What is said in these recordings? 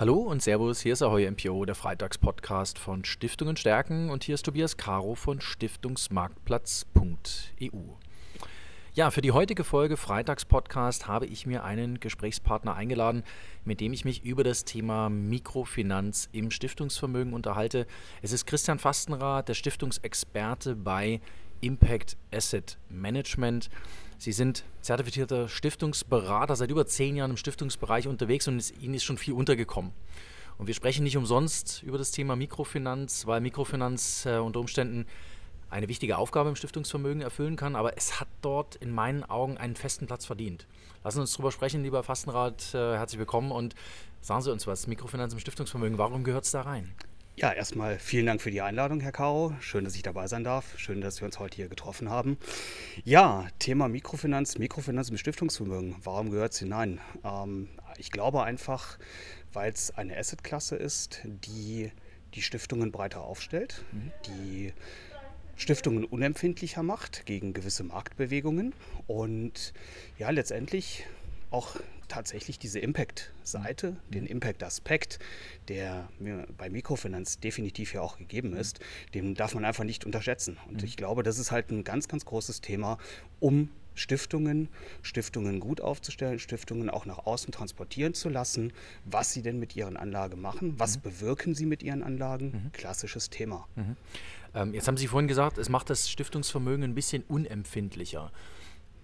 Hallo und Servus, hier ist Ahoy MPO, der Freitagspodcast von Stiftungen stärken und hier ist Tobias Caro von Stiftungsmarktplatz.eu. Ja, für die heutige Folge Freitagspodcast habe ich mir einen Gesprächspartner eingeladen, mit dem ich mich über das Thema Mikrofinanz im Stiftungsvermögen unterhalte. Es ist Christian Fastenrath, der Stiftungsexperte bei Impact Asset Management. Sie sind zertifizierter Stiftungsberater, seit über zehn Jahren im Stiftungsbereich unterwegs und es, Ihnen ist schon viel untergekommen. Und wir sprechen nicht umsonst über das Thema Mikrofinanz, weil Mikrofinanz äh, unter Umständen eine wichtige Aufgabe im Stiftungsvermögen erfüllen kann, aber es hat dort in meinen Augen einen festen Platz verdient. Lassen Sie uns darüber sprechen, lieber Fastenrat, äh, herzlich willkommen und sagen Sie uns was, Mikrofinanz im Stiftungsvermögen, warum gehört es da rein? Ja, erstmal vielen Dank für die Einladung, Herr Caro. Schön, dass ich dabei sein darf. Schön, dass wir uns heute hier getroffen haben. Ja, Thema Mikrofinanz, Mikrofinanz im Stiftungsvermögen. Warum gehört es hinein? Ähm, ich glaube einfach, weil es eine Assetklasse ist, die die Stiftungen breiter aufstellt, mhm. die Stiftungen unempfindlicher macht gegen gewisse Marktbewegungen und ja, letztendlich auch tatsächlich diese Impact-Seite, mhm. den Impact-Aspekt, der mir bei Mikrofinanz definitiv ja auch gegeben ist, den darf man einfach nicht unterschätzen. Und mhm. ich glaube, das ist halt ein ganz, ganz großes Thema, um Stiftungen, Stiftungen gut aufzustellen, Stiftungen auch nach außen transportieren zu lassen, was sie denn mit ihren Anlagen machen, was mhm. bewirken sie mit ihren Anlagen. Mhm. Klassisches Thema. Mhm. Ähm, jetzt haben Sie vorhin gesagt, es macht das Stiftungsvermögen ein bisschen unempfindlicher.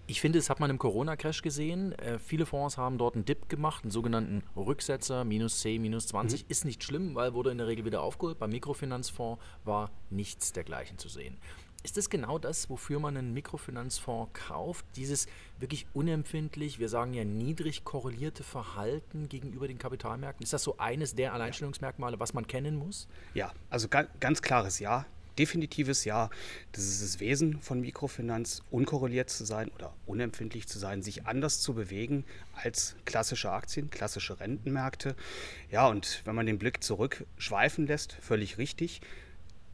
Ich finde, das hat man im Corona-Crash gesehen. Äh, viele Fonds haben dort einen Dip gemacht, einen sogenannten Rücksetzer, minus 10, minus 20. Mhm. Ist nicht schlimm, weil wurde in der Regel wieder aufgeholt. Beim Mikrofinanzfonds war nichts dergleichen zu sehen. Ist das genau das, wofür man einen Mikrofinanzfonds kauft? Dieses wirklich unempfindlich, wir sagen ja niedrig korrelierte Verhalten gegenüber den Kapitalmärkten? Ist das so eines der Alleinstellungsmerkmale, was man kennen muss? Ja, also ganz klares Ja definitives Ja. Das ist das Wesen von Mikrofinanz, unkorreliert zu sein oder unempfindlich zu sein, sich anders zu bewegen als klassische Aktien, klassische Rentenmärkte. Ja, und wenn man den Blick zurückschweifen lässt, völlig richtig,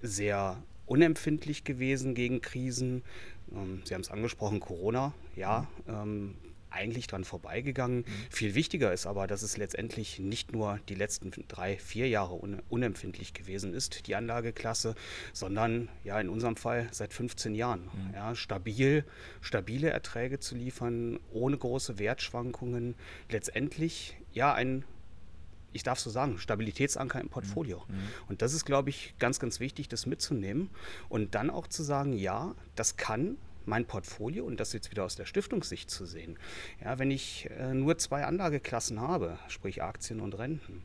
sehr unempfindlich gewesen gegen Krisen. Ähm, Sie haben es angesprochen, Corona, ja. Ähm, eigentlich dran vorbeigegangen. Mhm. Viel wichtiger ist aber, dass es letztendlich nicht nur die letzten drei, vier Jahre un unempfindlich gewesen ist, die Anlageklasse, sondern ja in unserem Fall seit 15 Jahren. Mhm. Ja, stabil, stabile Erträge zu liefern, ohne große Wertschwankungen, letztendlich ja ein ich darf so sagen, Stabilitätsanker im Portfolio. Mhm. mhm. Und das ist, glaube ich, ganz, ganz wichtig, das mitzunehmen und dann auch zu sagen, ja, das kann mein Portfolio und das jetzt wieder aus der Stiftungssicht zu sehen. Ja, wenn ich äh, nur zwei Anlageklassen habe, sprich Aktien und Renten,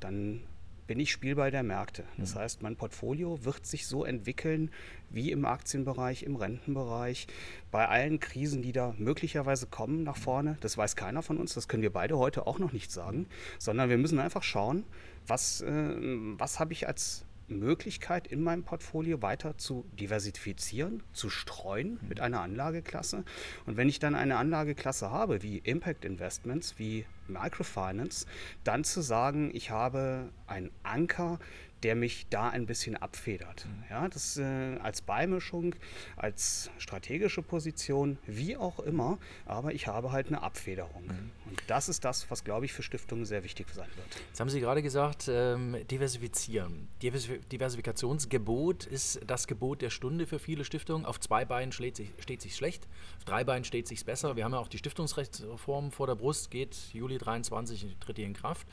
dann bin ich Spielball der Märkte. Das mhm. heißt, mein Portfolio wird sich so entwickeln wie im Aktienbereich, im Rentenbereich, bei allen Krisen, die da möglicherweise kommen nach vorne. Das weiß keiner von uns, das können wir beide heute auch noch nicht sagen, sondern wir müssen einfach schauen, was, äh, was habe ich als Möglichkeit in meinem Portfolio weiter zu diversifizieren, zu streuen mit mhm. einer Anlageklasse. Und wenn ich dann eine Anlageklasse habe, wie Impact Investments, wie Microfinance, dann zu sagen, ich habe einen Anker, der mich da ein bisschen abfedert. Mhm. Ja, das äh, als Beimischung, als strategische Position, wie auch immer, aber ich habe halt eine Abfederung. Mhm. Und das ist das, was, glaube ich, für Stiftungen sehr wichtig sein wird. Jetzt haben Sie gerade gesagt, ähm, diversifizieren. Diversifikationsgebot ist das Gebot der Stunde für viele Stiftungen. Auf zwei Beinen steht sich, steht sich schlecht, auf drei Beinen steht sich besser. Wir haben ja auch die Stiftungsrechtsreform vor der Brust, geht Juli 23, tritt die in Kraft.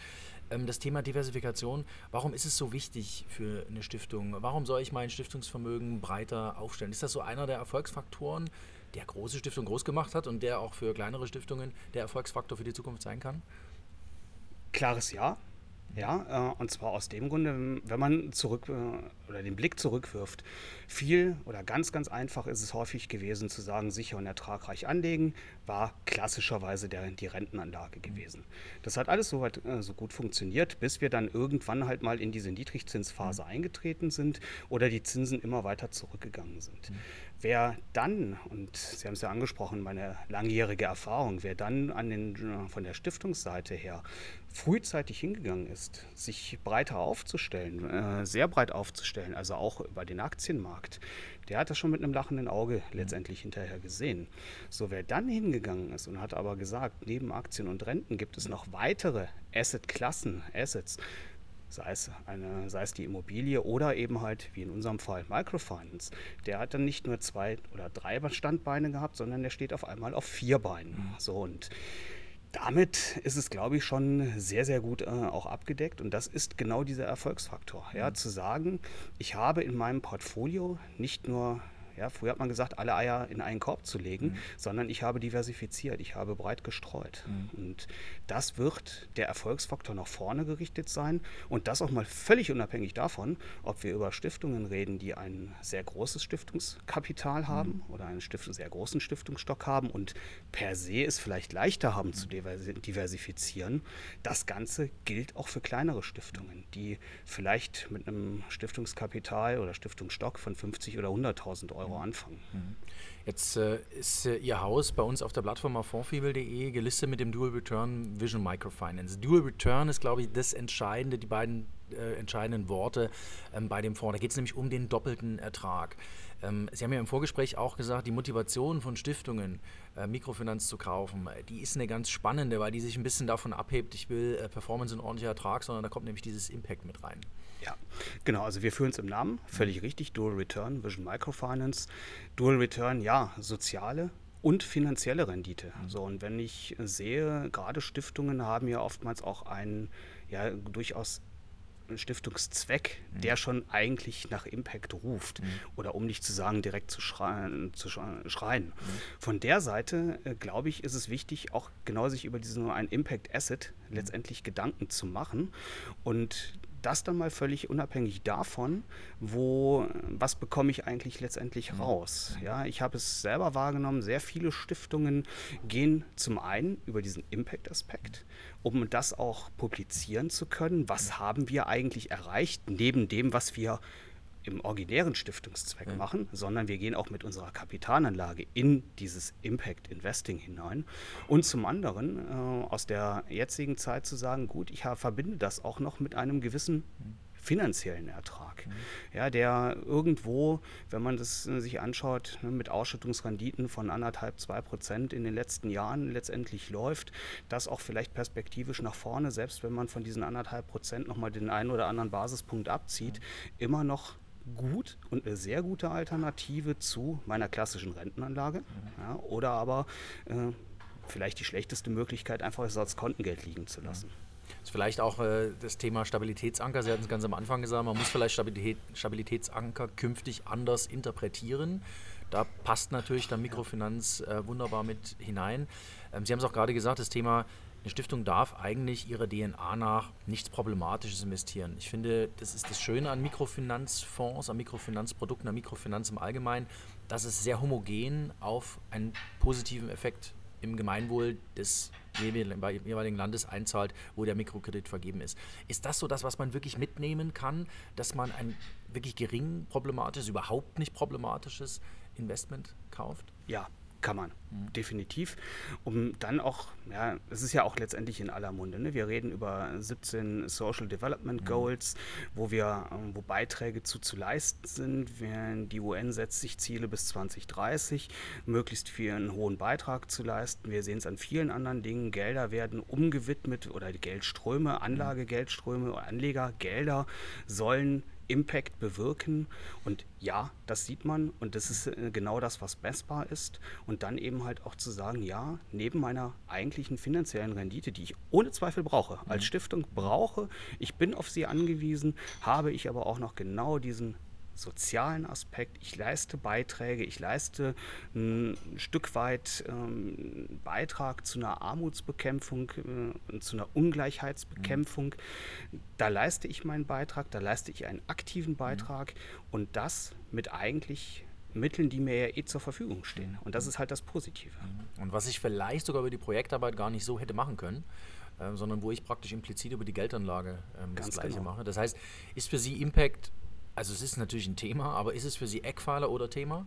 Ähm, das Thema Diversifikation, warum ist es so wichtig für eine Stiftung? Warum soll ich mein Stiftungsvermögen breiter aufstellen? Ist das so einer der Erfolgsfaktoren, der große Stiftung groß gemacht hat und der auch für kleinere Stiftungen der Erfolgsfaktor für die Zukunft sein kann? Klares Ja. Ja, äh, und zwar aus dem Grunde, wenn man zurück äh, oder den Blick zurückwirft. Viel oder ganz, ganz einfach ist es häufig gewesen zu sagen, sicher und ertragreich anlegen, war klassischerweise der, die Rentenanlage gewesen. Das hat alles so, weit, äh, so gut funktioniert, bis wir dann irgendwann halt mal in diese Niedrigzinsphase mhm. eingetreten sind oder die Zinsen immer weiter zurückgegangen sind. Mhm. Wer dann, und Sie haben es ja angesprochen, meine langjährige Erfahrung, wer dann an den, von der Stiftungsseite her frühzeitig hingegangen ist, sich breiter aufzustellen, äh, sehr breit aufzustellen, also auch über den Aktienmarkt, der hat das schon mit einem lachenden Auge letztendlich hinterher gesehen. So, wer dann hingegangen ist und hat aber gesagt, neben Aktien und Renten gibt es noch weitere Assetklassen, Assets, sei es, eine, sei es die Immobilie oder eben halt, wie in unserem Fall, Microfinance. Der hat dann nicht nur zwei oder drei Standbeine gehabt, sondern der steht auf einmal auf vier Beinen. Mhm. So und damit ist es, glaube ich, schon sehr, sehr gut äh, auch abgedeckt. Und das ist genau dieser Erfolgsfaktor. Ja, mhm. Zu sagen, ich habe in meinem Portfolio nicht nur ja, früher hat man gesagt, alle Eier in einen Korb zu legen, mhm. sondern ich habe diversifiziert, ich habe breit gestreut. Mhm. Und das wird der Erfolgsfaktor nach vorne gerichtet sein und das auch mal völlig unabhängig davon, ob wir über Stiftungen reden, die ein sehr großes Stiftungskapital mhm. haben mhm. oder einen Stift sehr großen Stiftungsstock haben und per se es vielleicht leichter haben zu diversifizieren. Das Ganze gilt auch für kleinere Stiftungen, die vielleicht mit einem Stiftungskapital oder Stiftungsstock von 50 oder 100.000 Euro Euro anfangen. Mhm. Jetzt äh, ist äh, Ihr Haus bei uns auf der Plattform auf fondfibel.de gelistet mit dem Dual Return Vision Microfinance. Dual Return ist, glaube ich, das Entscheidende, die beiden äh, entscheidenden Worte ähm, bei dem Fonds. Da geht es nämlich um den doppelten Ertrag. Ähm, Sie haben ja im Vorgespräch auch gesagt, die Motivation von Stiftungen, äh, Mikrofinanz zu kaufen, äh, die ist eine ganz spannende, weil die sich ein bisschen davon abhebt, ich will äh, Performance und ordentlicher Ertrag, sondern da kommt nämlich dieses Impact mit rein. Ja, genau. Also wir führen es im Namen, völlig richtig. Dual Return, Vision Microfinance. Dual Return, ja, soziale und finanzielle Rendite. Mhm. So, und wenn ich sehe, gerade Stiftungen haben ja oftmals auch einen ja, durchaus Stiftungszweck, mhm. der schon eigentlich nach Impact ruft. Mhm. Oder um nicht zu sagen, direkt zu schreien. Zu schreien. Mhm. Von der Seite, äh, glaube ich, ist es wichtig, auch genau sich über diesen ein Impact Asset mhm. letztendlich Gedanken zu machen. Und das dann mal völlig unabhängig davon, wo, was bekomme ich eigentlich letztendlich mhm. raus. Ja, ich habe es selber wahrgenommen, sehr viele Stiftungen gehen zum einen über diesen Impact-Aspekt, um das auch publizieren zu können. Was haben wir eigentlich erreicht, neben dem, was wir im originären Stiftungszweck mhm. machen, sondern wir gehen auch mit unserer Kapitalanlage in dieses Impact Investing hinein. Und zum anderen äh, aus der jetzigen Zeit zu sagen, gut, ich verbinde das auch noch mit einem gewissen finanziellen Ertrag, mhm. ja, der irgendwo, wenn man das äh, sich anschaut, ne, mit Ausschüttungsrenditen von anderthalb, zwei Prozent in den letzten Jahren letztendlich läuft, das auch vielleicht perspektivisch nach vorne, selbst wenn man von diesen anderthalb Prozent nochmal den einen oder anderen Basispunkt abzieht, mhm. immer noch gut und eine sehr gute Alternative zu meiner klassischen Rentenanlage. Mhm. Ja, oder aber äh, vielleicht die schlechteste Möglichkeit, einfach als Kontengeld liegen zu lassen. Das ist vielleicht auch äh, das Thema Stabilitätsanker. Sie hatten es ganz am Anfang gesagt, man muss vielleicht Stabilität, Stabilitätsanker künftig anders interpretieren. Da passt natürlich der Mikrofinanz äh, wunderbar mit hinein. Ähm, Sie haben es auch gerade gesagt, das Thema eine Stiftung darf eigentlich ihrer DNA nach nichts Problematisches investieren. Ich finde, das ist das Schöne an Mikrofinanzfonds, an Mikrofinanzprodukten, an Mikrofinanz im Allgemeinen, dass es sehr homogen auf einen positiven Effekt im Gemeinwohl des jeweiligen Landes einzahlt, wo der Mikrokredit vergeben ist. Ist das so das, was man wirklich mitnehmen kann, dass man ein wirklich gering problematisches, überhaupt nicht problematisches Investment kauft? Ja, kann man, mhm. definitiv. Um dann auch, ja, es ist ja auch letztendlich in aller Munde. Ne? Wir reden über 17 Social Development mhm. Goals, wo wir, ähm, wo Beiträge zu, zu leisten sind. Die UN setzt sich Ziele bis 2030, möglichst für einen hohen Beitrag zu leisten. Wir sehen es an vielen anderen Dingen. Gelder werden umgewidmet oder die Geldströme, mhm. Anlagegeldströme, Anlegergelder sollen Impact bewirken. Und ja, das sieht man und das ist äh, genau das, was messbar ist. Und dann eben halt auch zu sagen, ja, neben meiner eigentlichen finanziellen Rendite, die ich ohne Zweifel brauche, als mhm. Stiftung brauche, ich bin auf sie angewiesen, habe ich aber auch noch genau diesen sozialen Aspekt. Ich leiste Beiträge, ich leiste ein Stück weit ähm, Beitrag zu einer Armutsbekämpfung, äh, zu einer Ungleichheitsbekämpfung. Da leiste ich meinen Beitrag, da leiste ich einen aktiven Beitrag mhm. und das mit eigentlich Mitteln, die mir ja eh zur Verfügung stehen. Und das ist halt das Positive. Mhm. Und was ich vielleicht sogar über die Projektarbeit gar nicht so hätte machen können, äh, sondern wo ich praktisch implizit über die Geldanlage ähm, das Gleiche genau. mache. Das heißt, ist für Sie Impact also es ist natürlich ein Thema, aber ist es für Sie Eckpfeiler oder Thema?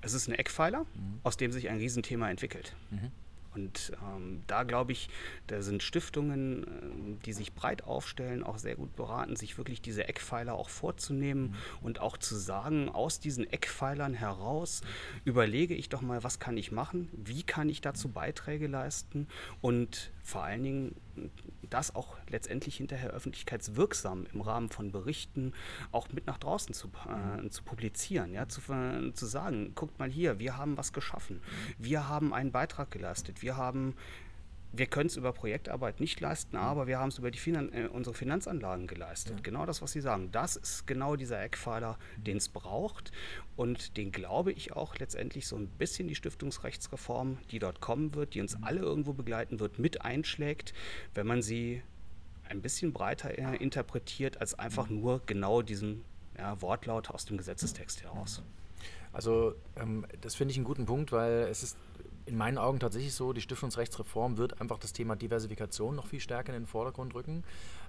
Es ist ein Eckpfeiler, mhm. aus dem sich ein Riesenthema entwickelt. Mhm. Und ähm, da glaube ich, da sind Stiftungen, äh, die sich breit aufstellen, auch sehr gut beraten, sich wirklich diese Eckpfeiler auch vorzunehmen mhm. und auch zu sagen, aus diesen Eckpfeilern heraus überlege ich doch mal, was kann ich machen, wie kann ich dazu Beiträge leisten und vor allen Dingen das auch letztendlich hinterher öffentlichkeitswirksam im Rahmen von Berichten auch mit nach draußen zu, äh, zu publizieren, ja, zu, äh, zu sagen, guckt mal hier, wir haben was geschaffen, wir haben einen Beitrag geleistet, wir haben wir können es über Projektarbeit nicht leisten, mhm. aber wir haben es über die Finan äh, unsere Finanzanlagen geleistet. Ja. Genau das, was Sie sagen. Das ist genau dieser Eckpfeiler, den es braucht. Und den glaube ich auch letztendlich so ein bisschen die Stiftungsrechtsreform, die dort kommen wird, die uns mhm. alle irgendwo begleiten wird, mit einschlägt, wenn man sie ein bisschen breiter äh, interpretiert als einfach mhm. nur genau diesen ja, Wortlaut aus dem Gesetzestext heraus. Also ähm, das finde ich einen guten Punkt, weil es ist in meinen Augen tatsächlich so, die Stiftungsrechtsreform wird einfach das Thema Diversifikation noch viel stärker in den Vordergrund rücken.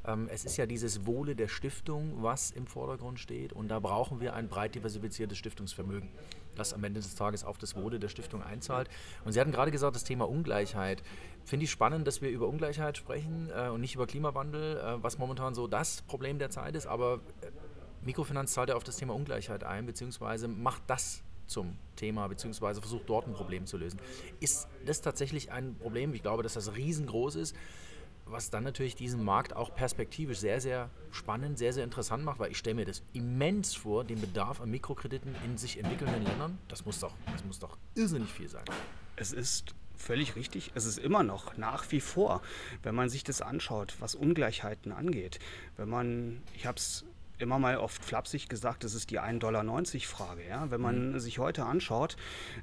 Ähm, es ist ja dieses Wohle der Stiftung, was im Vordergrund steht und da brauchen wir ein breit diversifiziertes Stiftungsvermögen, das am Ende des Tages auf das Wohle der Stiftung einzahlt. Und Sie hatten gerade gesagt, das Thema Ungleichheit. Finde ich spannend, dass wir über Ungleichheit sprechen äh, und nicht über Klimawandel, äh, was momentan so das Problem der Zeit ist, aber äh, Mikrofinanz zahlt ja auf das Thema Ungleichheit ein, beziehungsweise macht das zum Thema, beziehungsweise versucht dort ein Problem zu lösen. Ist das tatsächlich ein Problem? Ich glaube, dass das riesengroß ist, was dann natürlich diesen Markt auch perspektivisch sehr, sehr spannend, sehr, sehr interessant macht, weil ich stelle mir das immens vor, den Bedarf an Mikrokrediten in sich entwickelnden Ländern. Das muss doch, das muss doch irrsinnig viel sein. Es ist völlig richtig. Es ist immer noch nach wie vor, wenn man sich das anschaut, was Ungleichheiten angeht. Wenn man, ich habe es immer mal oft flapsig gesagt, das ist die 1,90 Dollar Frage. Ja? Wenn man mhm. sich heute anschaut,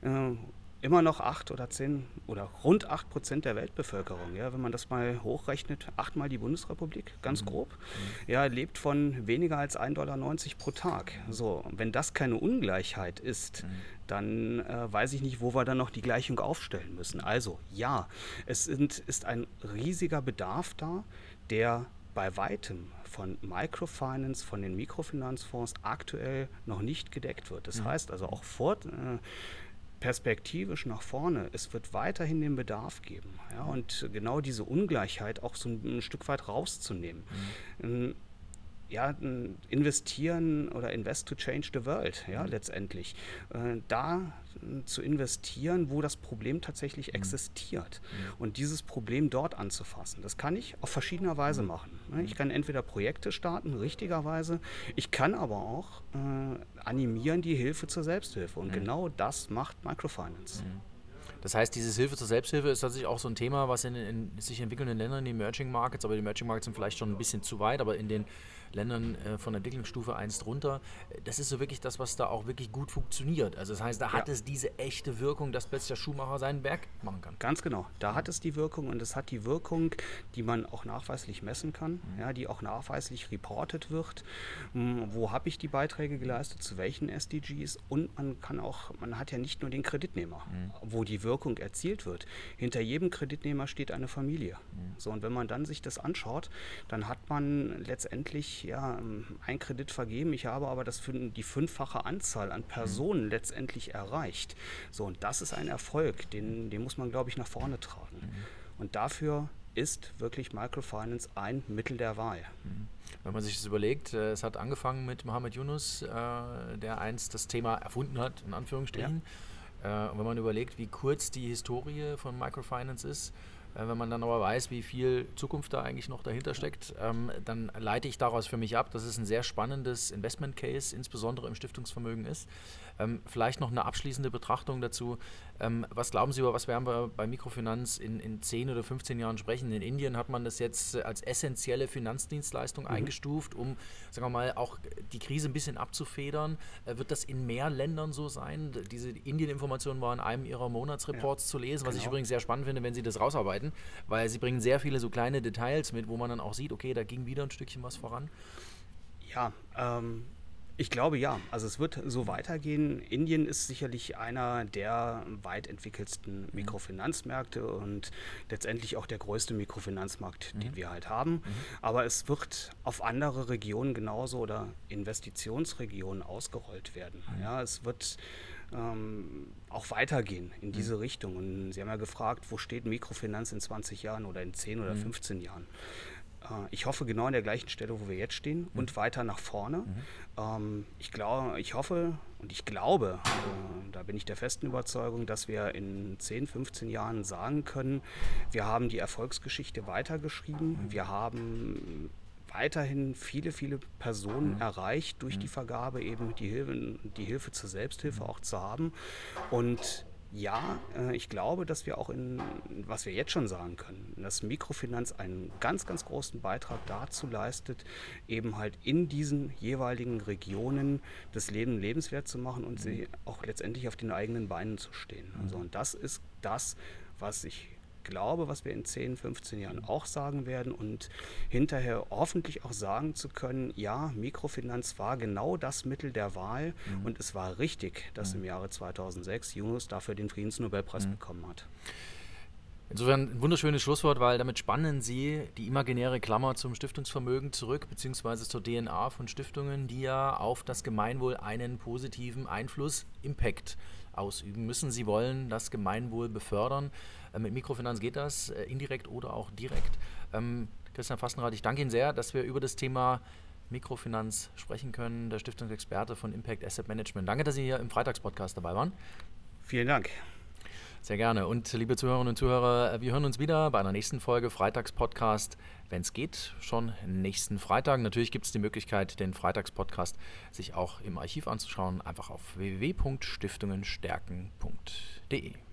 äh, immer noch 8 oder 10 oder rund 8 Prozent der Weltbevölkerung, ja, wenn man das mal hochrechnet, achtmal die Bundesrepublik, ganz mhm. grob, mhm. ja, lebt von weniger als 1,90 Dollar pro Tag. So, wenn das keine Ungleichheit ist, mhm. dann äh, weiß ich nicht, wo wir dann noch die Gleichung aufstellen müssen. Also ja, es sind, ist ein riesiger Bedarf da, der bei weitem von Microfinance, von den Mikrofinanzfonds aktuell noch nicht gedeckt wird. Das mhm. heißt also auch vor, äh, perspektivisch nach vorne, es wird weiterhin den Bedarf geben. Ja, und genau diese Ungleichheit auch so ein, ein Stück weit rauszunehmen. Mhm. Ja, investieren oder invest to change the world, ja, mhm. letztendlich. Äh, da äh, zu investieren, wo das Problem tatsächlich mhm. existiert mhm. und dieses Problem dort anzufassen. Das kann ich auf verschiedener Weise mhm. machen. Ne? Ich kann entweder Projekte starten, richtigerweise, ich kann aber auch äh, animieren die Hilfe zur Selbsthilfe und mhm. genau das macht Microfinance. Mhm. Das heißt, dieses Hilfe zur Selbsthilfe ist tatsächlich auch so ein Thema, was in, in sich entwickelnden Ländern, die Emerging Markets, aber die Emerging Markets sind vielleicht schon ein bisschen zu weit, aber in den Ländern äh, von Entwicklungsstufe 1 drunter. Das ist so wirklich das, was da auch wirklich gut funktioniert. Also das heißt, da hat es diese echte Wirkung, dass plötzlich der Schuhmacher sein Werk machen kann. Ganz genau. Da hat es die Wirkung und es hat die Wirkung, die man auch nachweislich messen kann, mhm. ja, die auch nachweislich reportet wird. Hm, wo habe ich die Beiträge geleistet, zu welchen SDGs und man kann auch, man hat ja nicht nur den Kreditnehmer, mhm. wo die Wirkung erzielt wird. Hinter jedem Kreditnehmer steht eine Familie. Mhm. So, und wenn man dann sich das anschaut, dann hat man letztendlich ja, einen Kredit vergeben, ich habe aber das für die fünffache Anzahl an Personen mhm. letztendlich erreicht. So, und das ist ein Erfolg, den, den muss man, glaube ich, nach vorne tragen. Mhm. Und dafür ist wirklich Microfinance ein Mittel der Wahl. Mhm. Wenn man sich das überlegt, äh, es hat angefangen mit Mohammed Yunus, äh, der einst das Thema erfunden hat, in Anführungsstrichen. Ja. Äh, und wenn man überlegt, wie kurz die Historie von Microfinance ist, wenn man dann aber weiß, wie viel Zukunft da eigentlich noch dahinter steckt, ähm, dann leite ich daraus für mich ab, dass es ein sehr spannendes Investment Case, insbesondere im Stiftungsvermögen ist. Ähm, vielleicht noch eine abschließende Betrachtung dazu. Ähm, was glauben Sie über, was werden wir bei Mikrofinanz in, in 10 oder 15 Jahren sprechen? In Indien hat man das jetzt als essentielle Finanzdienstleistung mhm. eingestuft, um, sagen wir mal, auch die Krise ein bisschen abzufedern. Äh, wird das in mehr Ländern so sein? Diese Indien-Informationen waren in einem Ihrer Monatsreports ja, zu lesen, was genau. ich übrigens sehr spannend finde, wenn Sie das rausarbeiten, weil Sie bringen sehr viele so kleine Details mit, wo man dann auch sieht, okay, da ging wieder ein Stückchen was voran. Ja, ähm, ich glaube ja. Also es wird so weitergehen. Indien ist sicherlich einer der weit entwickelsten mhm. Mikrofinanzmärkte und letztendlich auch der größte Mikrofinanzmarkt, mhm. den wir halt haben. Mhm. Aber es wird auf andere Regionen genauso oder Investitionsregionen ausgerollt werden. Mhm. Ja, es wird ähm, auch weitergehen in diese mhm. Richtung. Und Sie haben ja gefragt, wo steht Mikrofinanz in 20 Jahren oder in 10 oder mhm. 15 Jahren? Äh, ich hoffe genau an der gleichen Stelle, wo wir jetzt stehen mhm. und weiter nach vorne. Mhm. Ähm, ich, glaube, ich hoffe und ich glaube, äh, da bin ich der festen Überzeugung, dass wir in 10, 15 Jahren sagen können, wir haben die Erfolgsgeschichte weitergeschrieben, mhm. wir haben weiterhin viele, viele Personen mhm. erreicht durch mhm. die Vergabe, eben die Hilfe, die Hilfe zur Selbsthilfe mhm. auch zu haben. Und ja, äh, ich glaube, dass wir auch in, was wir jetzt schon sagen können, dass Mikrofinanz einen ganz, ganz großen Beitrag dazu leistet, eben halt in diesen jeweiligen Regionen das Leben lebenswert zu machen und sie auch letztendlich auf den eigenen Beinen zu stehen. Also, und das ist das, was ich glaube, was wir in 10, 15 Jahren auch sagen werden und hinterher hoffentlich auch sagen zu können, ja, Mikrofinanz war genau das Mittel der Wahl mhm. und es war richtig, dass mhm. im Jahre 2006 Yunus dafür den Friedensnobelpreis mhm. bekommen hat. Insofern ein wunderschönes Schlusswort, weil damit spannen Sie die imaginäre Klammer zum Stiftungsvermögen zurück, beziehungsweise zur DNA von Stiftungen, die ja auf das Gemeinwohl einen positiven Einfluss, Impact ausüben müssen. Sie wollen das Gemeinwohl befördern. Äh, mit Mikrofinanz geht das, äh, indirekt oder auch direkt. Ähm, Christian Fastenrath, ich danke Ihnen sehr, dass wir über das Thema Mikrofinanz sprechen können, der Stiftungsexperte von Impact Asset Management. Danke, dass Sie hier im Freitagspodcast dabei waren. Vielen Dank. Sehr gerne. Und liebe Zuhörerinnen und Zuhörer, äh, wir hören uns wieder bei einer nächsten Folge Freitagspodcast, wenn es geht, schon nächsten Freitag. Natürlich gibt es die Möglichkeit, den Freitagspodcast sich auch im Archiv anzuschauen. Einfach auf www.stiftungenstärken.de.